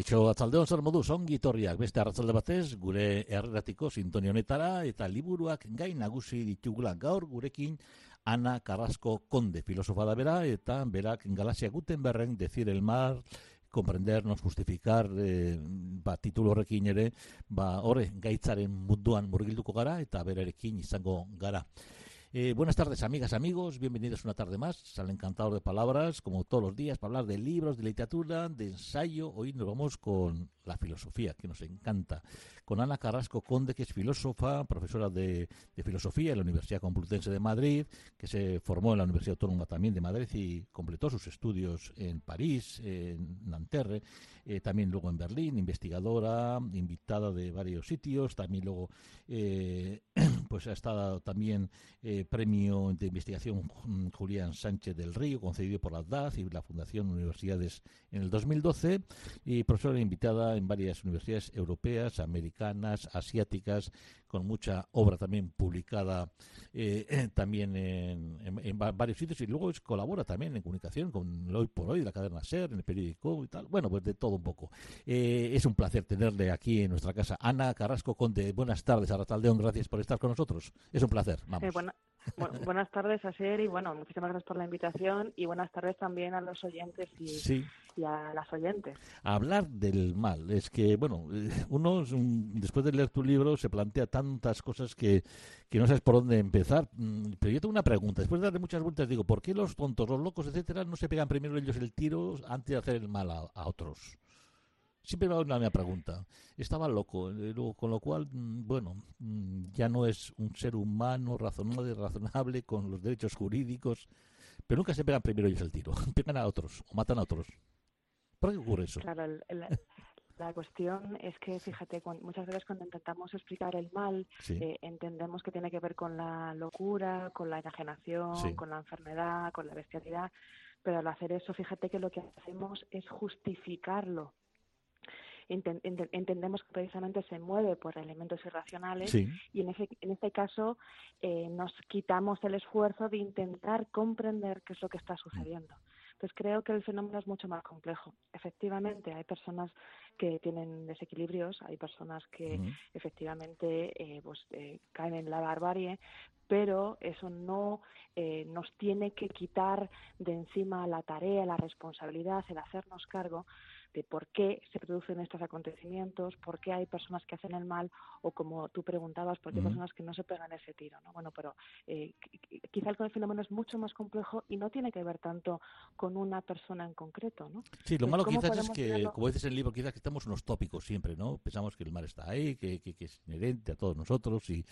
Kaixo atzaldeon zer modu ongi beste arratzalde batez gure erratiko sintonio honetara eta liburuak gai nagusi ditugula gaur gurekin Ana Carrasco Conde, filosofa da bera eta berak Galaxia Gutenbergen decir el mar comprendernos, justificar, eh, ba, titulu horrekin ere, ba, horre, gaitzaren munduan murgilduko gara eta berarekin izango gara. Eh, buenas tardes, amigas, amigos. Bienvenidos una tarde más al Encantador de Palabras, como todos los días, para hablar de libros, de literatura, de ensayo. Hoy nos vamos con la filosofía, que nos encanta. Con Ana Carrasco Conde, que es filósofa, profesora de, filosofía en la Universidad Complutense de Madrid, que se formó en la Universidad Autónoma también de Madrid y completó sus estudios en París, en Nanterre, eh, también luego en Berlín, investigadora, invitada de varios sitios, también luego eh, pues ha estado también premio de investigación Julián Sánchez del Río, concedido por la DAZ y la Fundación Universidades en el 2012, y profesora invitada en varias universidades europeas, americanas, asiáticas, con mucha obra también publicada eh, también en, varios sitios y luego colabora también en comunicación con Hoy por Hoy, la cadena SER, en el periódico y tal. Bueno, pues de todo un poco. Eh, es un placer tenerle aquí en nuestra casa. Ana Carrasco Conde, buenas tardes, Arrataldeón, gracias por estar con nosotros. Es un placer, vamos. Eh, buenas tardes a Ser y bueno, muchísimas gracias por la invitación y buenas tardes también a los oyentes y, a las oyentes. hablar del mal, es que bueno, eh, uno después de leer tu libro se plantea tantas cosas que, que no sabes por dónde empezar. Mm, pero yo tengo una pregunta, después de darle muchas vueltas digo, ¿por qué los tontos, los locos, etcétera, no se pegan primero ellos el tiro antes de hacer el mal a otros? Siempre me va una misma pregunta. Estaba loco, eh, con lo cual, mm, bueno, mm, ya no es un ser humano razonable, razonable con los derechos jurídicos, pero nunca se pegan primero ellos el tiro, pegan a otros o matan a otros. ¿Por qué ocurre eso? Claro, la cuestión es que, fíjate, muchas veces cuando intentamos explicar el mal, eh, entendemos que tiene que ver con la locura, con la enajenación, con la enfermedad, con la bestialidad, pero al hacer eso, fíjate que lo que hacemos es justificarlo entendemos que precisamente se mueve por elementos irracionales y en, ese, en este caso eh, nos quitamos el esfuerzo de intentar comprender qué es lo que está sucediendo. Entonces creo que el fenómeno es mucho más complejo. Efectivamente, hay personas que tienen desequilibrios, hay personas que efectivamente eh, pues, eh, caen en la barbarie, pero eso no nos tiene que quitar de encima la tarea, la responsabilidad, el hacernos cargo de por qué se producen estos acontecimientos, por qué hay personas que hacen el mal o como tú preguntabas, por qué hay personas que no se pegan ese tiro. ¿no? Bueno, pero eh, quizá el fenómeno es mucho más complejo y no tiene que ver tanto con una persona en concreto. ¿no? Sí, lo malo quizás es que, como dices en el libro, quizás que estamos unos tópicos siempre, ¿no? Pensamos que el mal está ahí, que, que, es inherente a todos nosotros y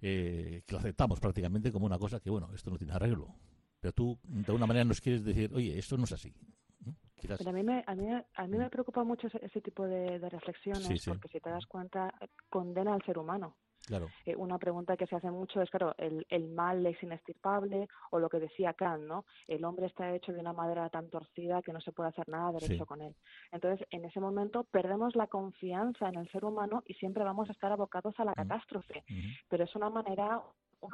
eh, que lo aceptamos prácticamente como una cosa que, bueno, esto no tiene arreglo. Pero tú, de alguna manera, nos quieres decir, oye, esto no es así. Pero a mí me, a mí, a mí me preocupa mucho ese, tipo de, reflexiones, porque si te das cuenta, condena al ser humano. Claro. Eh, una pregunta que se hace mucho es, claro, el, el mal es inestirpable o lo que decía Kant, ¿no? El hombre está hecho de una madera tan torcida que no se puede hacer nada derecho con él. Entonces, en ese momento perdemos la confianza en el ser humano y siempre vamos a estar abocados a la catástrofe. Pero es una manera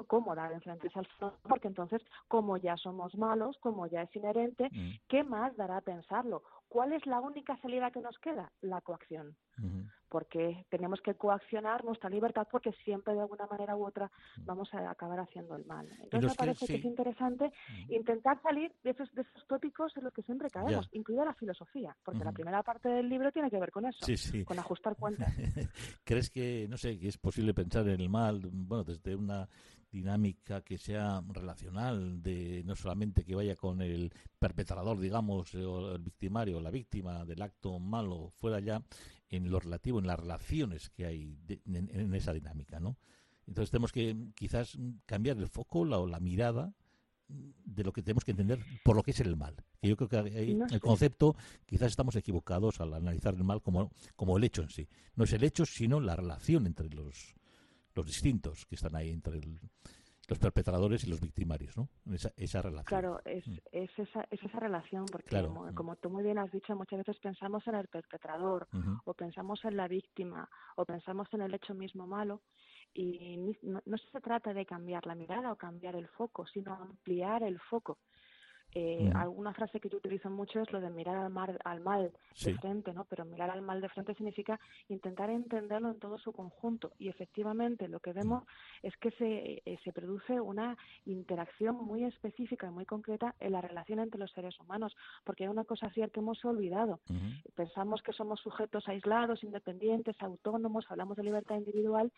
cómoda de enfrentarse al fenómeno, porque entonces, como ya somos malos, como ya es inherente, mm. ¿qué más dará a pensarlo? ¿Cuál es la única salida que nos queda? La coacción porque tenemos que coaccionar nuestra libertad porque siempre de alguna manera u otra mm. vamos a acabar haciendo el mal. Entonces me parece que, es interesante mm. intentar salir de esos, de esos tópicos en los que siempre caemos, incluida la filosofía, porque la primera parte del libro tiene que ver con eso, con ajustar cuentas. ¿Crees que, no sé, que es posible pensar en el mal, bueno, desde una dinámica que sea relacional, de no solamente que vaya con el perpetrador, digamos, o el victimario, la víctima del acto malo, fuera ya en lo relativo, en las relaciones que hay en, esa dinámica, ¿no? Entonces tenemos que quizás cambiar el foco la, o la mirada de lo que tenemos que entender por lo que es el mal. yo creo que el concepto quizás estamos equivocados al analizar el mal como, como el hecho en sí. No es el hecho, sino la relación entre los, los distintos que están ahí entre los perpetradores y los victimarios, ¿no? Esa, esa relación. Claro, es, mm. es, esa, es esa relación, porque como, tú muy bien has dicho, muchas veces pensamos en el perpetrador, o pensamos en la víctima, o pensamos en el hecho mismo malo, y no, no, se trata de cambiar la mirada o cambiar el foco, sino ampliar el foco. Eh, Alguna frase que yo utilizo mucho es lo de mirar al, mar, al mal de frente, ¿no? Pero mirar al mal de frente significa intentar entenderlo en todo su conjunto. Y efectivamente lo que vemos es que se, eh, se produce una interacción muy específica y muy concreta en la relación entre los seres humanos. Porque hay una cosa cierta que hemos olvidado. Pensamos que somos sujetos aislados, independientes, autónomos, hablamos de libertad individual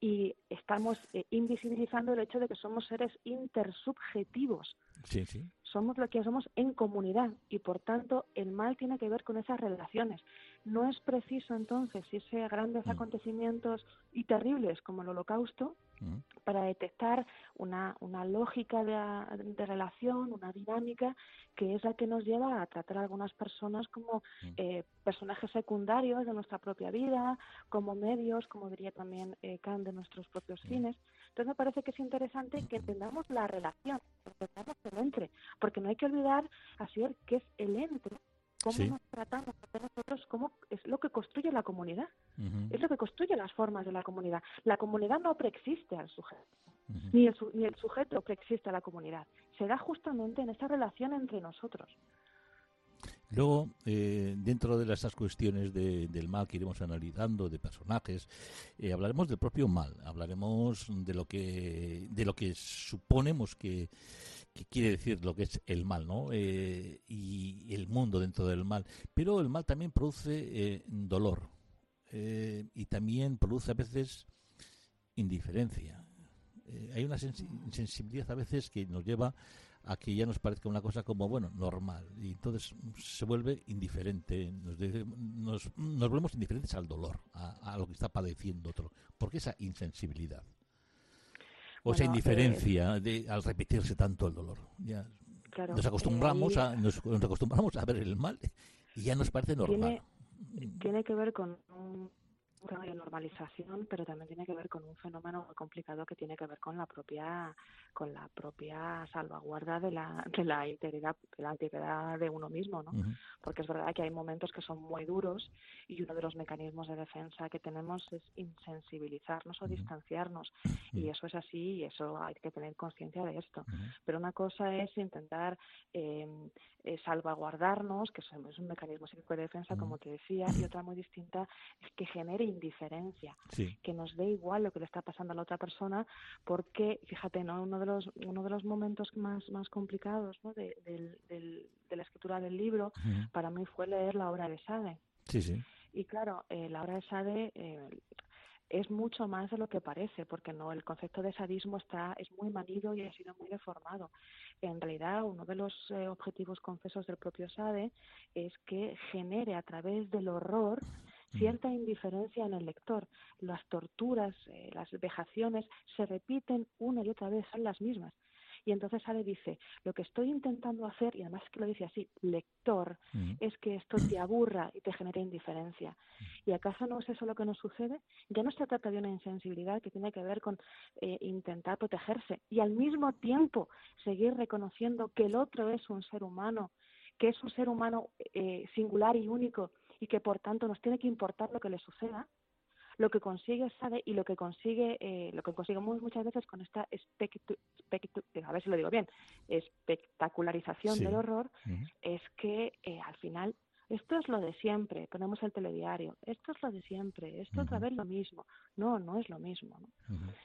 y estamos eh, invisibilizando el hecho de que somos seres intersubjetivos. Sí, sí somos lo que somos en comunidad y por tanto el mal tiene que ver con esas relaciones. No es preciso entonces irse grandes mm. acontecimientos y terribles como el holocausto mm. Para detectar una, una lógica de, relación, una dinámica que es la que nos lleva a tratar a algunas personas como mm. eh, personajes secundarios de nuestra propia vida, como medios, como diría también eh, Kant, de nuestros propios fines. Entonces me parece que es interesante que entendamos la relación, que entendamos el entre, porque no hay que olvidar así qué es el entre, cómo nos tratamos a nosotros, cómo es lo que construye la comunidad, es lo que construye las formas de la comunidad. La comunidad no preexiste al sujeto. Ni, el, ni el sujeto preexiste a la comunidad. Se da justamente en esta relación entre nosotros. Luego, eh, dentro de esas cuestiones del mal que iremos analizando, de personajes, eh, hablaremos del propio mal, hablaremos de lo que, de lo que suponemos que, quiere decir lo que es el mal, ¿no? Eh, y el mundo dentro del mal. Pero el mal también produce dolor y también produce a veces indiferencia. hay una sensibilidad a veces que nos lleva a que ya nos parezca una cosa como, bueno, normal. Y entonces se vuelve indiferente, nos, nos, volvemos indiferentes al dolor, a, lo que está padeciendo otro. ¿Por qué esa insensibilidad? O esa indiferencia eh, de, al repetirse tanto el dolor. Ya, nos acostumbramos a nos, acostumbramos a ver el mal y ya nos parece normal. Tiene, tiene que ver con un de normalización, pero también tiene que ver con un fenómeno muy complicado que tiene que ver con la propia con la propia salvaguarda de la de la integridad de la integridad de uno mismo, ¿no? Porque es verdad que hay momentos que son muy duros y uno de los mecanismos de defensa que tenemos es insensibilizarnos o distanciarnos. Y eso es así y eso hay que tener conciencia de esto. Pero una cosa es intentar eh, eh, salvaguardarnos, que es un mecanismo de defensa, como te decía, y otra muy distinta es que genere indiferencia, que nos dé igual lo que le está pasando a la otra persona, porque, fíjate, ¿no? uno de los uno de los momentos más más complicados ¿no? de, la escritura del libro para mí fue leer la obra de Sade. Sí, sí. Y claro, eh, la obra de Sade eh, es mucho más de lo que parece, porque no el concepto de sadismo está es muy manido y ha sido muy deformado. En realidad, uno de los eh, objetivos confesos del propio Sade es que genere a través del horror cierta indiferencia en el lector. Las torturas, eh, las vejaciones se repiten una y otra vez, son las mismas. Y entonces Ale dice, lo que estoy intentando hacer, y además que lo dice así, lector, es que esto te aburra y te genere indiferencia. ¿Y acaso no es eso lo que nos sucede? Ya no se trata de una insensibilidad que tiene que ver con eh, intentar protegerse y al mismo tiempo seguir reconociendo que el otro es un ser humano, que es un ser humano eh, singular y único y que por tanto nos tiene que importar lo que le suceda, lo que consigue sabe y lo que consigue eh, lo que conseguimos muchas veces con esta a ver si lo digo bien espectacularización del horror es que eh, al final esto es lo de siempre, ponemos el telediario, esto es lo de siempre, esto otra vez lo mismo. No, no es lo mismo.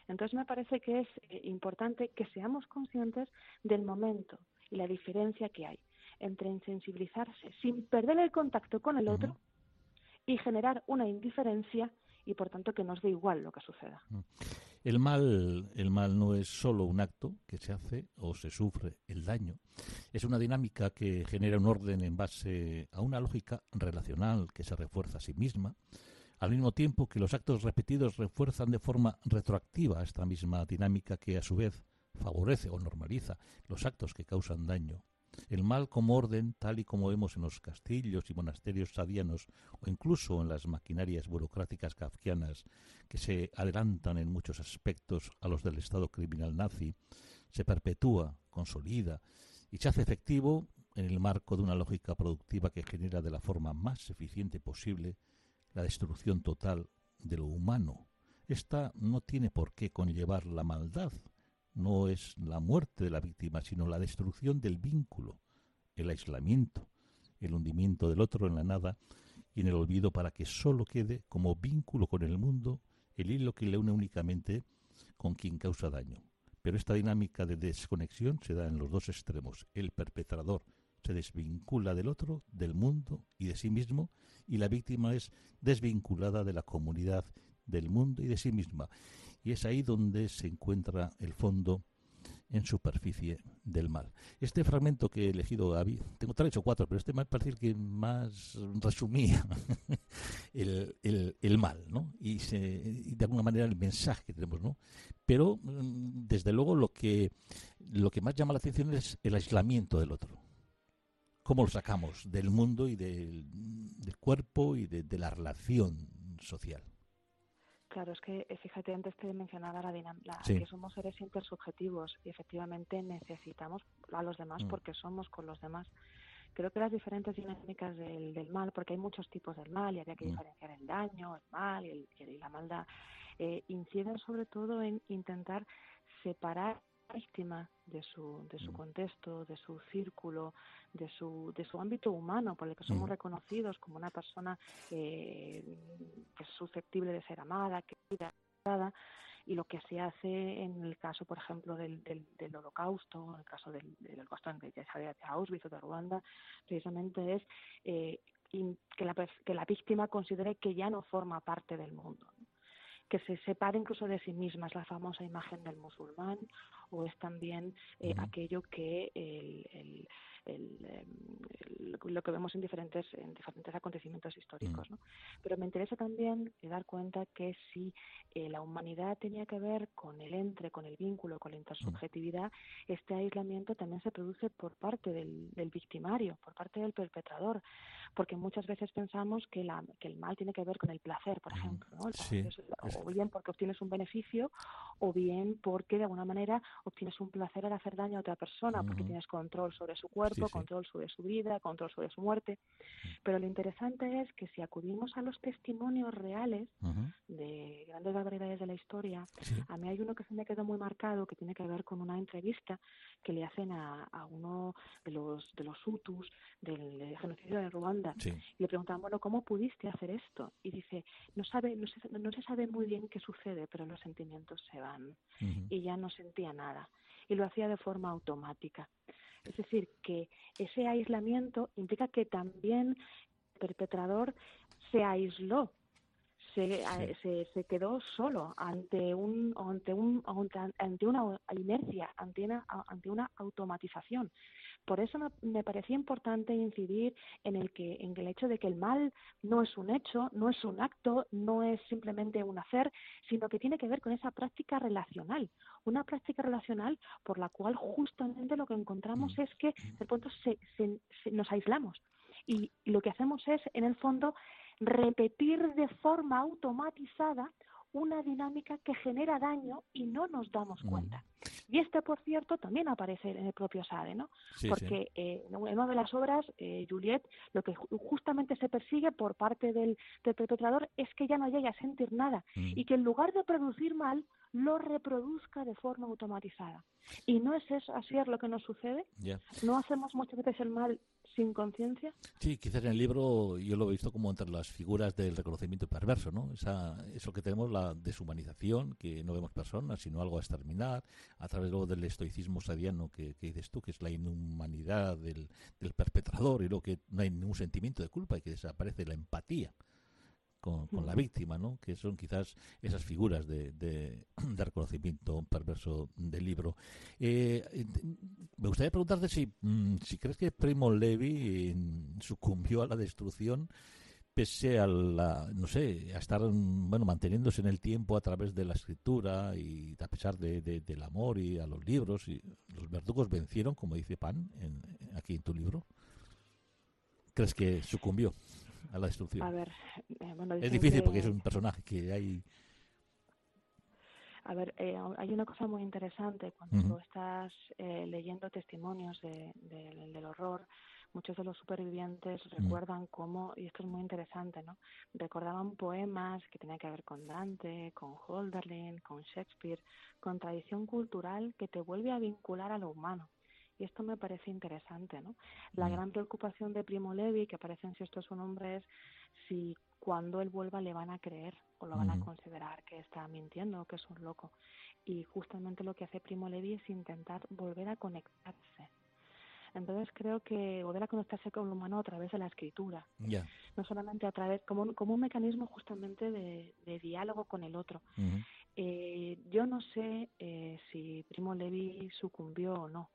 Entonces me parece que es eh, importante que seamos conscientes del momento y la diferencia que hay entre insensibilizarse sin perder el contacto con el otro y generar una indiferencia y por tanto que nos dé igual lo que suceda. Mm. El mal, el mal no es solo un acto que se hace o se sufre el daño. Es una dinámica que genera un orden en base a una lógica relacional que se refuerza a sí misma, al mismo tiempo que los actos repetidos refuerzan de forma retroactiva esta misma dinámica que a su vez favorece o normaliza los actos que causan daño. El mal como orden, tal y como vemos en los castillos y monasterios sadianos o incluso en las maquinarias burocráticas kafkianas que se adelantan en muchos aspectos a los del Estado criminal nazi, se perpetúa, consolida y se hace efectivo en el marco de una lógica productiva que genera de la forma más eficiente posible la destrucción total de lo humano. Esta no tiene por qué conllevar la maldad, no es la muerte de la víctima, sino la destrucción del vínculo, el aislamiento, el hundimiento del otro en la nada y en el olvido para que sólo quede como vínculo con el mundo el hilo que le une únicamente con quien causa daño. Pero esta dinámica de desconexión se da en los dos extremos. El perpetrador se desvincula del otro, del mundo y de sí mismo, y la víctima es desvinculada de la comunidad, del mundo y de sí misma. Y es ahí donde se encuentra el fondo en superficie del mal. Este fragmento que he elegido, tengo tres o cuatro, pero este me parece que más resumía el, el, mal, ¿no? Y, se, y, de alguna manera el mensaje que tenemos, ¿no? Pero, mm, desde luego, lo que, lo que más llama la atención es el aislamiento del otro cómo lo sacamos del mundo y del, cuerpo y de, la relación social. Claro, es que eh, fíjate, antes te mencionaba la dinámica, que somos seres intersubjetivos y efectivamente necesitamos a los demás mm. porque somos con los demás. Creo que las diferentes dinámicas del, mal, porque hay muchos tipos del mal y había que mm. diferenciar el daño, el mal y, la maldad, eh, inciden sobre todo en intentar separar víctima de su, de su mm. contexto, de su círculo, de su, de su ámbito humano, por el que somos mm. reconocidos como una persona eh, que es susceptible de ser amada, querida, y lo que se hace en el caso, por ejemplo, del, del, holocausto, en el caso del, del holocausto de Auschwitz o de Ruanda, precisamente es eh, que, la, que la víctima considere que ya no forma parte del mundo que se separe incluso de sí misma, es la famosa imagen del musulmán, o es también eh, aquello que el, Em, lo que vemos en diferentes, en diferentes acontecimientos históricos. Mm. ¿no? Pero me interesa también dar cuenta que si eh, la humanidad tenía que ver con el entre, con el vínculo, con la intersubjetividad, este aislamiento también se produce por parte del, victimario, por parte del perpetrador, porque muchas veces pensamos que, la, que el mal tiene que ver con el placer, por ejemplo, ¿no? o bien porque obtienes un beneficio o bien porque de alguna manera obtienes un placer al hacer daño a otra persona, porque tienes control sobre su cuerpo, control sobre su vida, control sobre su muerte. Pero lo interesante es que si acudimos a los testimonios reales de grandes barbaridades de la historia, a mí hay uno que se me quedó muy marcado que tiene que ver con una entrevista que le hacen a, uno de los de los Hutus del genocidio de Ruanda. Y le preguntan, bueno, ¿cómo pudiste hacer esto? Y dice, no sabe, no se, no se sabe muy bien qué sucede, pero los sentimientos se van y ya no sentía nada. Y lo hacía de forma automática. Es decir, que ese aislamiento implica que también el perpetrador se aisló, se, se, se, quedó solo ante un ante un ante una inercia ante una, ante una automatización por eso me, parecía importante incidir en el que en el hecho de que el mal no es un hecho, no es un acto, no es simplemente un hacer, sino que tiene que ver con esa práctica relacional, una práctica relacional por la cual justamente lo que encontramos mm. es que de pronto se, nos aislamos y lo que hacemos es en el fondo repetir de forma automatizada una dinámica que genera daño y no nos damos mm. cuenta. Y este, por cierto, también aparece en el propio Sade, ¿no? Porque Eh, en una de las obras, eh, Juliet, lo que justamente se persigue por parte del, perpetrador es que ya no llegue a sentir nada mm. y que en lugar de producir mal, lo reproduzca de forma automatizada. Y no es eso, así es lo que nos sucede. No hacemos muchas veces el mal sin conciencia. Sí, quizás en el libro yo lo he visto como entre las figuras del reconocimiento perverso, ¿no? Esa, eso que tenemos, la deshumanización, que no vemos personas, sino algo a exterminar, a través luego del estoicismo sadiano que, dices tú, que es la inhumanidad del, del perpetrador y lo que no hay ningún sentimiento de culpa y que desaparece la empatía con, la víctima, ¿no? que son quizás esas figuras de, de, reconocimiento perverso del libro. Eh, me gustaría preguntarte si, mm, si crees que Primo Levi sucumbió a la destrucción pese a la, no sé, a estar, bueno, manteniéndose en el tiempo a través de la escritura y a pesar de, del amor y a los libros, y los verdugos vencieron, como dice Pan en, aquí en tu libro. ¿Crees que sucumbió a la destrucción? A ver, eh, es difícil porque es un personaje que hay a ver, eh, hay una cosa muy interesante cuando estás eh, leyendo testimonios de, del horror. Muchos de los supervivientes recuerdan cómo, y esto es muy interesante, ¿no? Recordaban poemas que tenían que ver con Dante, con Holderlin, con Shakespeare, con tradición cultural que te vuelve a vincular a lo humano. Y esto me parece interesante, ¿no? La gran preocupación de Primo Levi, que aparece en Si esto es un hombre, es si cuando él vuelva le van a creer o lo van a considerar que está mintiendo o que es un loco. Y justamente lo que hace Primo Levi es intentar volver a conectarse. Entonces creo que volver a conectarse con lo humano a través de la escritura, no solamente a través, como un, como un mecanismo justamente de, diálogo con el otro. eh, yo no sé eh, si Primo Levi sucumbió o no,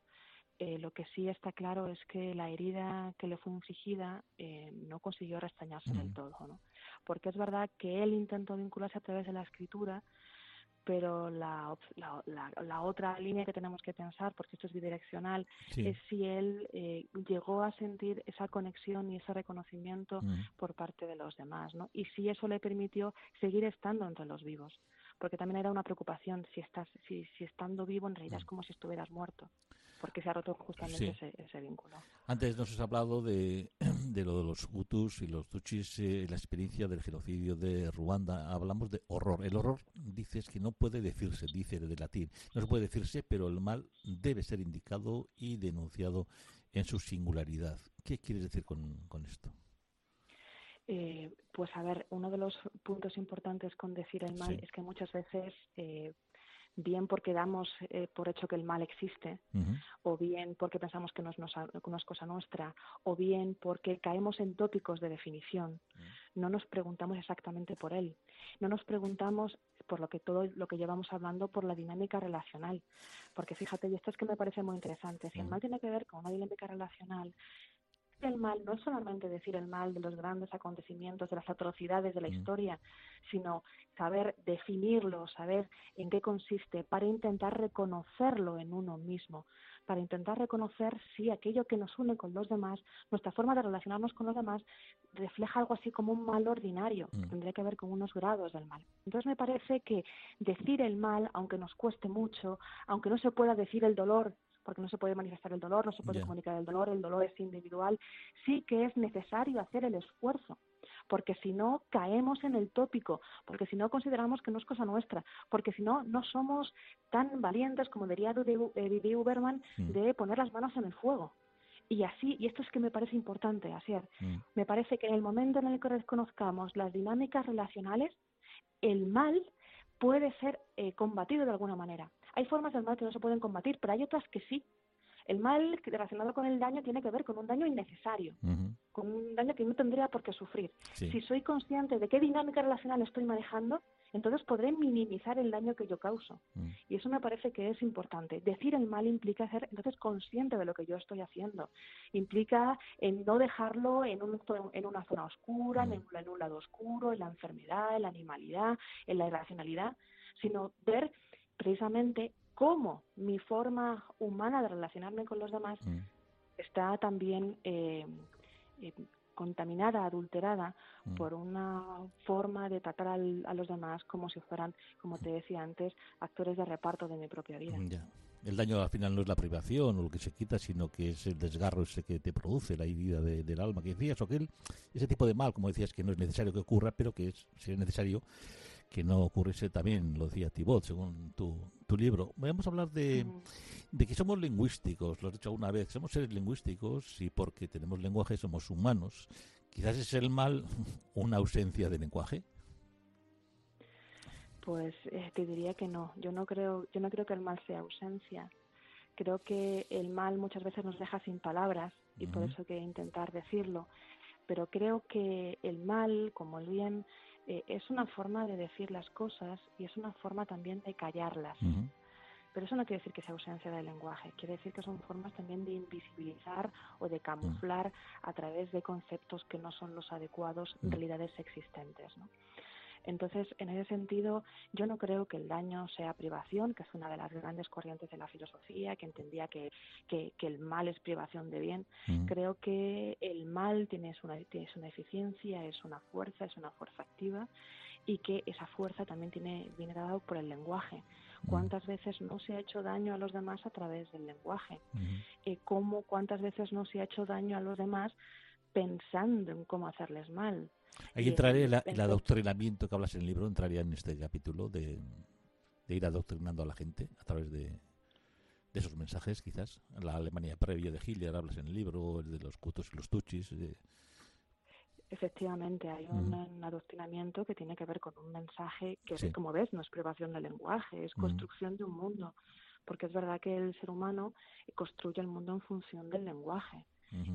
lo que sí está claro es que la herida que le fue infligida eh, no consiguió restañarse del todo, ¿no? Porque es verdad que él intentó vincularse a través de la escritura, pero la, la, otra línea que tenemos que pensar, porque esto es bidireccional, es si él eh, llegó a sentir esa conexión y ese reconocimiento por parte de los demás, ¿no? Y si eso le permitió seguir estando entre los vivos, porque también era una preocupación si estás, si, si estando vivo en realidad es como si estuvieras muerto porque se ha roto justamente ese, vínculo. Antes nos has hablado de, de lo de los Hutus y los Tutsis, eh, la experiencia del genocidio de Ruanda. Hablamos de horror. El horror, dices que no puede decirse, dice de latín. No se puede decirse, pero el mal debe ser indicado y denunciado en su singularidad. ¿Qué quieres decir con, con esto? Eh, pues a ver, uno de los puntos importantes con decir el mal es que muchas veces eh, bien porque damos eh, por hecho que el mal existe, o bien porque pensamos que no es, no es, cosa nuestra, o bien porque caemos en tópicos de definición. No nos preguntamos exactamente por él. No nos preguntamos por lo que todo lo que llevamos hablando por la dinámica relacional. Porque fíjate, y esto es que me parece muy interesante, si el mal tiene que ver con una dinámica relacional, el mal no es solamente decir el mal de los grandes acontecimientos, de las atrocidades de la historia, sino saber definirlo, saber en qué consiste, para intentar reconocerlo en uno mismo, para intentar reconocer si aquello que nos une con los demás, nuestra forma de relacionarnos con los demás, refleja algo así como un mal ordinario, que tendría que ver con unos grados del mal. Entonces me parece que decir el mal, aunque nos cueste mucho, aunque no se pueda decir el dolor porque no se puede manifestar el dolor, no se puede comunicar el dolor, el dolor es individual, sí que es necesario hacer el esfuerzo, porque si no caemos en el tópico, porque si no consideramos que no es cosa nuestra, porque si no no somos tan valientes como diría Vivi Uberman mm. de poner las manos en el fuego. Y así, y esto es que me parece importante, así mm. me parece que en el momento en el que reconozcamos las dinámicas relacionales, el mal puede ser eh, combatido de alguna manera. Hay formas del mal que no se pueden combatir, pero hay otras que sí. El mal relacionado con el daño tiene que ver con un daño innecesario, con un daño que no tendría por qué sufrir. Si soy consciente de qué dinámica relacional estoy manejando, entonces podré minimizar el daño que yo causo. Mm. Y eso me parece que es importante. Decir el mal implica ser entonces consciente de lo que yo estoy haciendo. Implica en no dejarlo en, un, en una zona oscura, mm. en, en un lado oscuro, en la enfermedad, en la animalidad, en la irracionalidad, sino ver precisamente cómo mi forma humana de relacionarme con los demás mm. está también eh, eh, contaminada, adulterada mm. por una forma de tratar a los demás como si fueran, como te decía antes, actores de reparto de mi propia vida. El daño al final no es la privación o lo que se quita, sino que es el desgarro ese que te produce, la herida del alma que decías, o que ese tipo de mal, como decías, que no es necesario que ocurra, pero que es, si es necesario, que no ocurriese también, lo decía Tibot, según tu, tu libro. Vamos a hablar de, de que somos lingüísticos, lo has dicho alguna vez, somos seres lingüísticos y porque tenemos lenguaje somos humanos. Quizás es el mal una ausencia de lenguaje. Pues eh, te diría que no. Yo no creo, yo no creo que el mal sea ausencia. Creo que el mal muchas veces nos deja sin palabras y por eso hay que intentar decirlo. Pero creo que el mal, como el bien, eh, es una forma de decir las cosas y es una forma también de callarlas. Pero eso no quiere decir que sea ausencia del lenguaje, quiere decir que son formas también de invisibilizar o de camuflar a través de conceptos que no son los adecuados, realidades existentes. ¿no? Entonces, en ese sentido, yo no creo que el daño sea privación, que es una de las grandes corrientes de la filosofía, que entendía que, que, el mal es privación de bien. Creo que el mal tiene una, tiene una eficiencia, es una fuerza, es una fuerza activa y que esa fuerza también tiene, viene dada por el lenguaje. ¿Cuántas veces no se ha hecho daño a los demás a través del lenguaje? Eh, ¿Cómo, ¿Cuántas veces no se ha hecho daño a los demás pensando en cómo hacerles mal? Ahí entraría el, el, adoctrinamiento que hablas en el libro, entraría en este capítulo de, ir adoctrinando a la gente a través de, de esos mensajes, quizás. La Alemania previa de Hitler hablas en el libro, el de los cutos y los tuchis. Efectivamente, hay un, adoctrinamiento que tiene que ver con un mensaje que, como ves, no es privación del lenguaje, es construcción de un mundo. Porque es verdad que el ser humano construye el mundo en función del lenguaje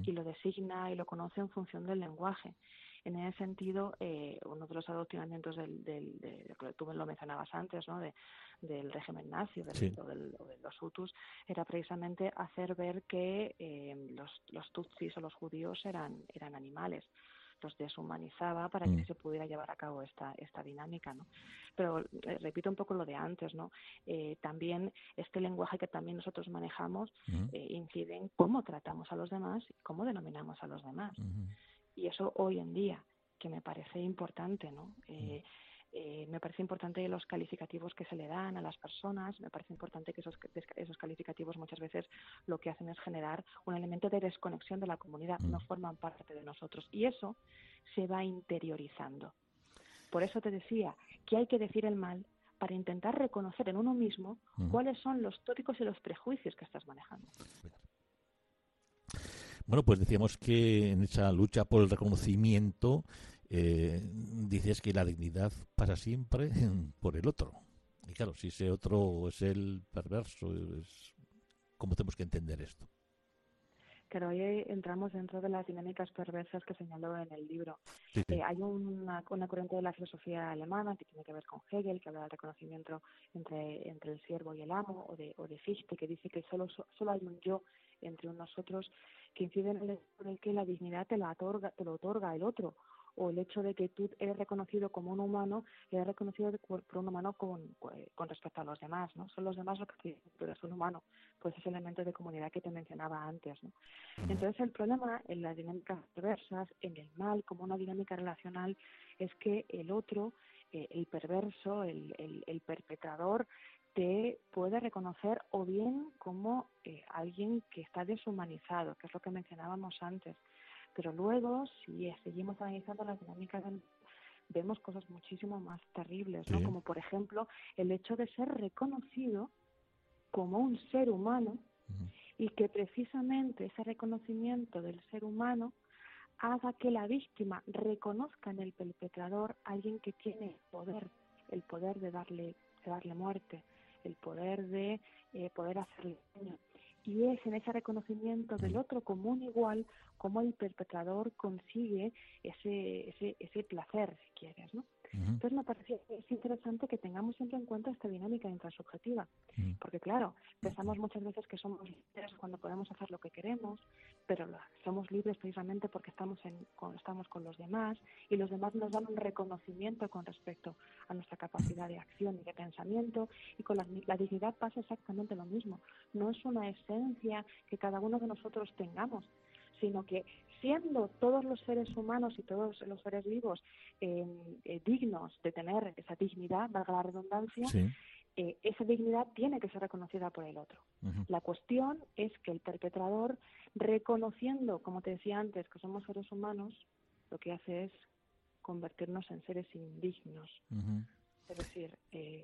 y lo designa y lo conoce en función del lenguaje. En ese sentido, eh, uno de los adoctrinamientos del, del, de, que tú lo mencionabas antes, ¿no? De, del régimen nazi del, o, de los hutus, era precisamente hacer ver que eh, los, los tutsis o los judíos eran, eran animales los deshumanizaba para que mm. se pudiera llevar a cabo esta, esta dinámica, ¿no? Pero eh, repito un poco lo de antes, ¿no? Eh, también este lenguaje que también nosotros manejamos eh, incide en cómo tratamos a los demás y cómo denominamos a los demás y eso hoy en día, que me parece importante, ¿no? Eh, eh, me parece importante los calificativos que se le dan a las personas, me parece importante que esos, esos calificativos muchas veces lo que hacen es generar un elemento de desconexión de la comunidad, no mm. forman parte de nosotros y eso se va interiorizando. Por eso te decía que hay que decir el mal para intentar reconocer en uno mismo mm. cuáles son los tópicos y los prejuicios que estás manejando. Bueno, pues decíamos que en esa lucha por el reconocimiento eh, dices que la dignidad pasa siempre por el otro. Y claro, si ese otro es el perverso, es... ¿cómo tenemos que entender esto? Claro, hoy entramos dentro de las dinámicas perversas que señaló en el libro. Eh, hay una, una, corriente de la filosofía alemana que tiene que ver con Hegel, que habla del reconocimiento entre, entre el siervo y el amo, o de, o de Fichte, que dice que solo, solo hay un yo entre nosotros que incide en el, que la dignidad te la otorga, te lo otorga el otro o el hecho de que tú eres reconocido como un humano, eres reconocido por, un humano con, con, respecto a los demás, ¿no? Son los demás los que tú eres un humano, pues ese elemento de comunidad que te mencionaba antes, ¿no? Entonces el problema en las dinámicas perversas, en el mal como una dinámica relacional, es que el otro, eh, el perverso, el, el, el perpetrador, te puede reconocer o bien como eh, alguien que está deshumanizado, que es lo que mencionábamos antes. Pero luego, si seguimos analizando las dinámicas, vemos cosas muchísimo más terribles, ¿no? Como por ejemplo el hecho de ser reconocido como un ser humano y que precisamente ese reconocimiento del ser humano haga que la víctima reconozca en el perpetrador alguien que tiene poder, el poder de darle, de darle muerte, el poder de eh, poder hacerle daño. Y es en ese reconocimiento del otro como un igual como el perpetrador consigue ese, ese, ese placer, si quieres, ¿no? Entonces me parece es interesante que tengamos siempre en cuenta esta dinámica intrasubjetiva, porque claro, pensamos muchas veces que somos libres cuando podemos hacer lo que queremos, pero somos libres precisamente porque estamos, en, con, estamos con los demás y los demás nos dan un reconocimiento con respecto a nuestra capacidad de acción y de pensamiento y con la, la dignidad pasa exactamente lo mismo. No es una esencia que cada uno de nosotros tengamos, sino que siendo todos los seres humanos y todos los seres vivos eh, eh, dignos de tener esa dignidad, valga la redundancia, eh, esa dignidad tiene que ser reconocida por el otro. La cuestión es que el perpetrador, reconociendo, como te decía antes, que somos seres humanos, lo que hace es convertirnos en seres indignos. Es decir,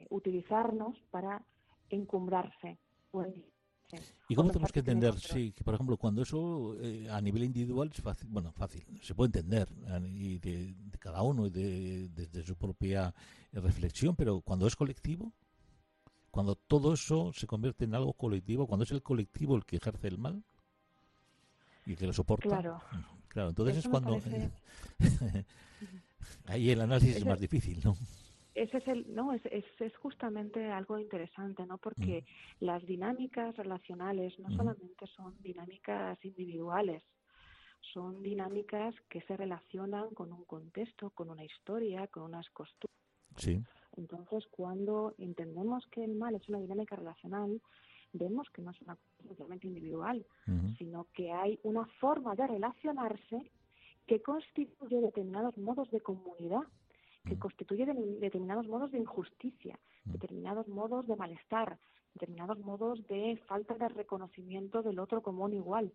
utilizarnos para encumbrarse o ¿Y cómo tenemos que entender, sí, que por ejemplo, cuando eso eh, a nivel individual es fácil, bueno, fácil, se puede entender y de, cada uno y de, desde su propia reflexión, pero cuando es colectivo, cuando todo eso se convierte en algo colectivo, cuando es el colectivo el que ejerce el mal y que lo soporta, claro, claro entonces es cuando ahí el análisis es más difícil, ¿no? Ese es el, no, es, es, justamente algo interesante, ¿no? Porque mm. las dinámicas relacionales no solamente son dinámicas individuales, son dinámicas que se relacionan con un contexto, con una historia, con unas costumbres. Sí. Entonces, cuando entendemos que el mal es una dinámica relacional, vemos que no es una cosa simplemente individual, sino que hay una forma de relacionarse que constituye determinados modos de comunidad, que constituye determinados modos de injusticia, determinados modos de malestar, determinados modos de falta de reconocimiento del otro como un igual.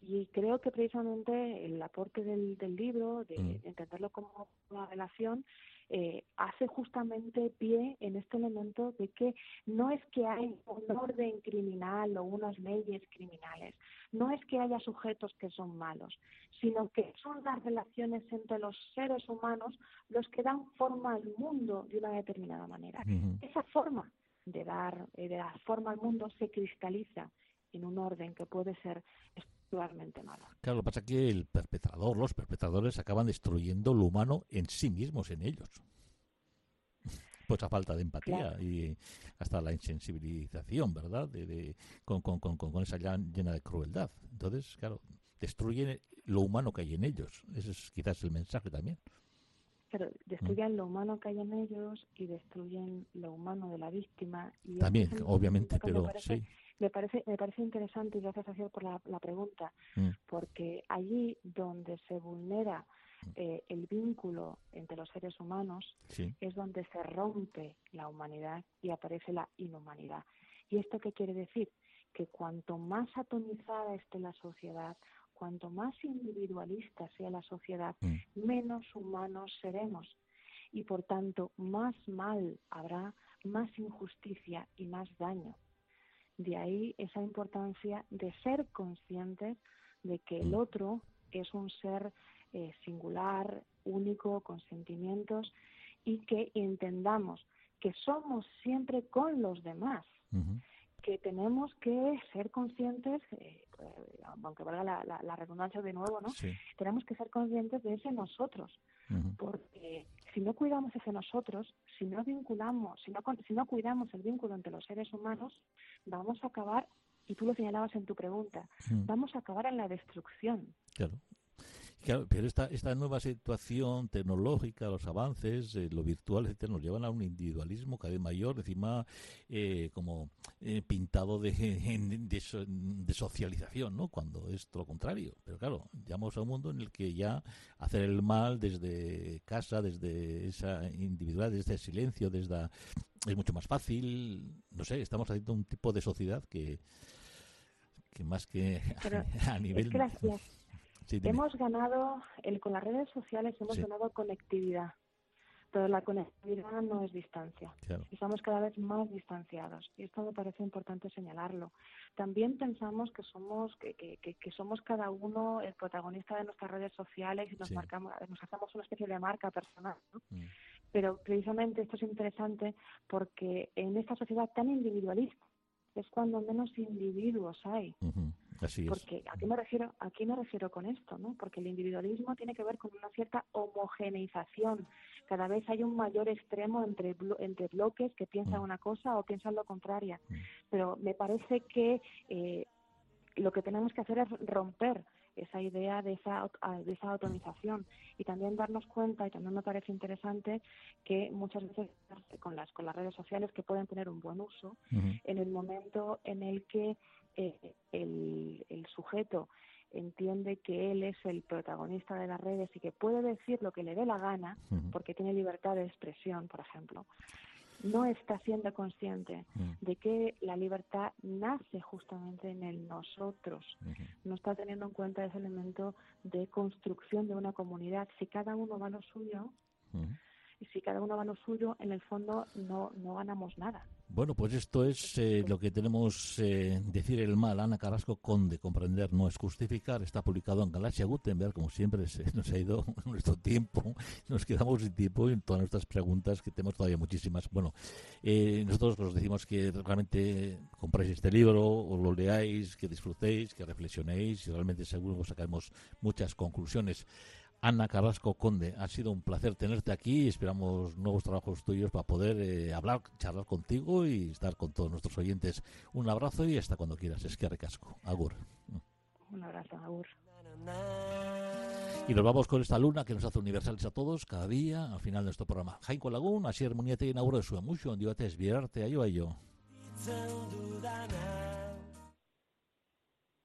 Y creo que precisamente el aporte del, del libro, de, entenderlo como una relación, eh, hace justamente pie en este elemento de que no es que hay un orden criminal o unas leyes criminales, no es que haya sujetos que son malos, sino que son las relaciones entre los seres humanos los que dan forma al mundo de una determinada manera. Esa forma de dar, eh, de dar forma al mundo se cristaliza en un orden que puede ser estructuralmente malo. Claro, lo que pasa es que el perpetrador, los perpetradores acaban destruyendo lo humano en sí mismos, en ellos. Pues a falta de empatía y hasta la insensibilización, ¿verdad? De, con, con, con, con, esa llena de crueldad. Entonces, claro, destruyen lo humano que hay en ellos. Ese es quizás el mensaje también. Pero destruyen lo humano que hay en ellos y destruyen lo humano de la víctima. Y también, obviamente, pero sí me parece, me parece interesante y gracias a por la, la pregunta, mm. porque allí donde se vulnera mm. Eh, el vínculo entre los seres humanos es donde se rompe la humanidad y aparece la inhumanidad. ¿Y esto qué quiere decir? Que cuanto más atomizada esté la sociedad, cuanto más individualista sea la sociedad, mm. menos humanos seremos. Y por tanto, más mal habrá, más injusticia y más daño. De ahí esa importancia de ser conscientes de que el mm. otro es un ser eh, singular, único, con sentimientos y que entendamos que somos siempre con los demás, que tenemos que ser conscientes, eh, aunque valga la, la, redundancia de nuevo, ¿no? Tenemos que ser conscientes de ese nosotros, porque si no cuidamos ese nosotros, si no vinculamos, si no, si no cuidamos el vínculo entre los seres humanos, vamos a acabar, y tú lo señalabas en tu pregunta, vamos a acabar en la destrucción. Claro. Claro, pero esta, esta nueva situación tecnológica, los avances, eh, lo virtual, etcétera, nos llevan a un individualismo cada vez mayor, encima eh, como eh, pintado de, de, socialización, ¿no? Cuando es todo lo contrario. Pero claro, llegamos a un mundo en el que ya hacer el mal desde casa, desde esa individualidad, desde ese silencio, desde es mucho más fácil. No sé, estamos haciendo un tipo de sociedad que que más que a, nivel hemos ganado, el, con las redes sociales hemos ganado conectividad, pero la conectividad no es distancia. Estamos cada vez más distanciados y esto me parece importante señalarlo. También pensamos que somos que, que, que, somos cada uno el protagonista de nuestras redes sociales y nos marcamos, nos hacemos una especie de marca personal. Mm. Pero precisamente esto es interesante porque en esta sociedad tan individualista es cuando menos individuos hay. Porque ¿a qué me refiero? ¿A me refiero con esto? ¿no? Porque el individualismo tiene que ver con una cierta homogeneización. Cada vez hay un mayor extremo entre, entre bloques que piensan mm. una cosa o piensan lo contrario. Mm. Pero me parece que eh, lo que tenemos que hacer es romper esa idea de esa, de esa atomización y también darnos cuenta, y también me parece interesante, que muchas veces con las, con las redes sociales que pueden tener un buen uso, en el momento en el que eh, el, el sujeto entiende que él es el protagonista de las redes y que puede decir lo que le dé la gana, porque tiene libertad de expresión, por ejemplo, no está siendo consciente de que la libertad nace justamente en el nosotros. No está teniendo en cuenta ese elemento de construcción de una comunidad. Si cada uno va a lo suyo, y si cada uno va lo suyo, en el fondo no, no ganamos nada. Bueno, pues esto es eh, lo que tenemos eh, decir el mal. Ana Carrasco Conde, comprender no es justificar. Está publicado en Galaxia Gutenberg, como siempre se nos ha ido nuestro tiempo. Nos quedamos sin tiempo en todas nuestras preguntas, que tenemos todavía muchísimas. Bueno, eh, nosotros os decimos que realmente compráis este libro, os lo leáis, que disfrutéis, que reflexionéis y realmente seguro que sacaremos muchas conclusiones. Ana Carrasco Conde, ha sido un placer tenerte aquí. Esperamos nuevos trabajos tuyos para poder eh, hablar, charlar contigo y estar con todos nuestros oyentes. Un abrazo y hasta cuando quieras. Es que recasco. Agur. Un abrazo, Agur. Y nos vamos con esta luna que nos hace universales a todos cada día al final de nuestro programa. Jainko Lagun, asier muniete inauguro su mucho, ondio batez, bierarte aio aio.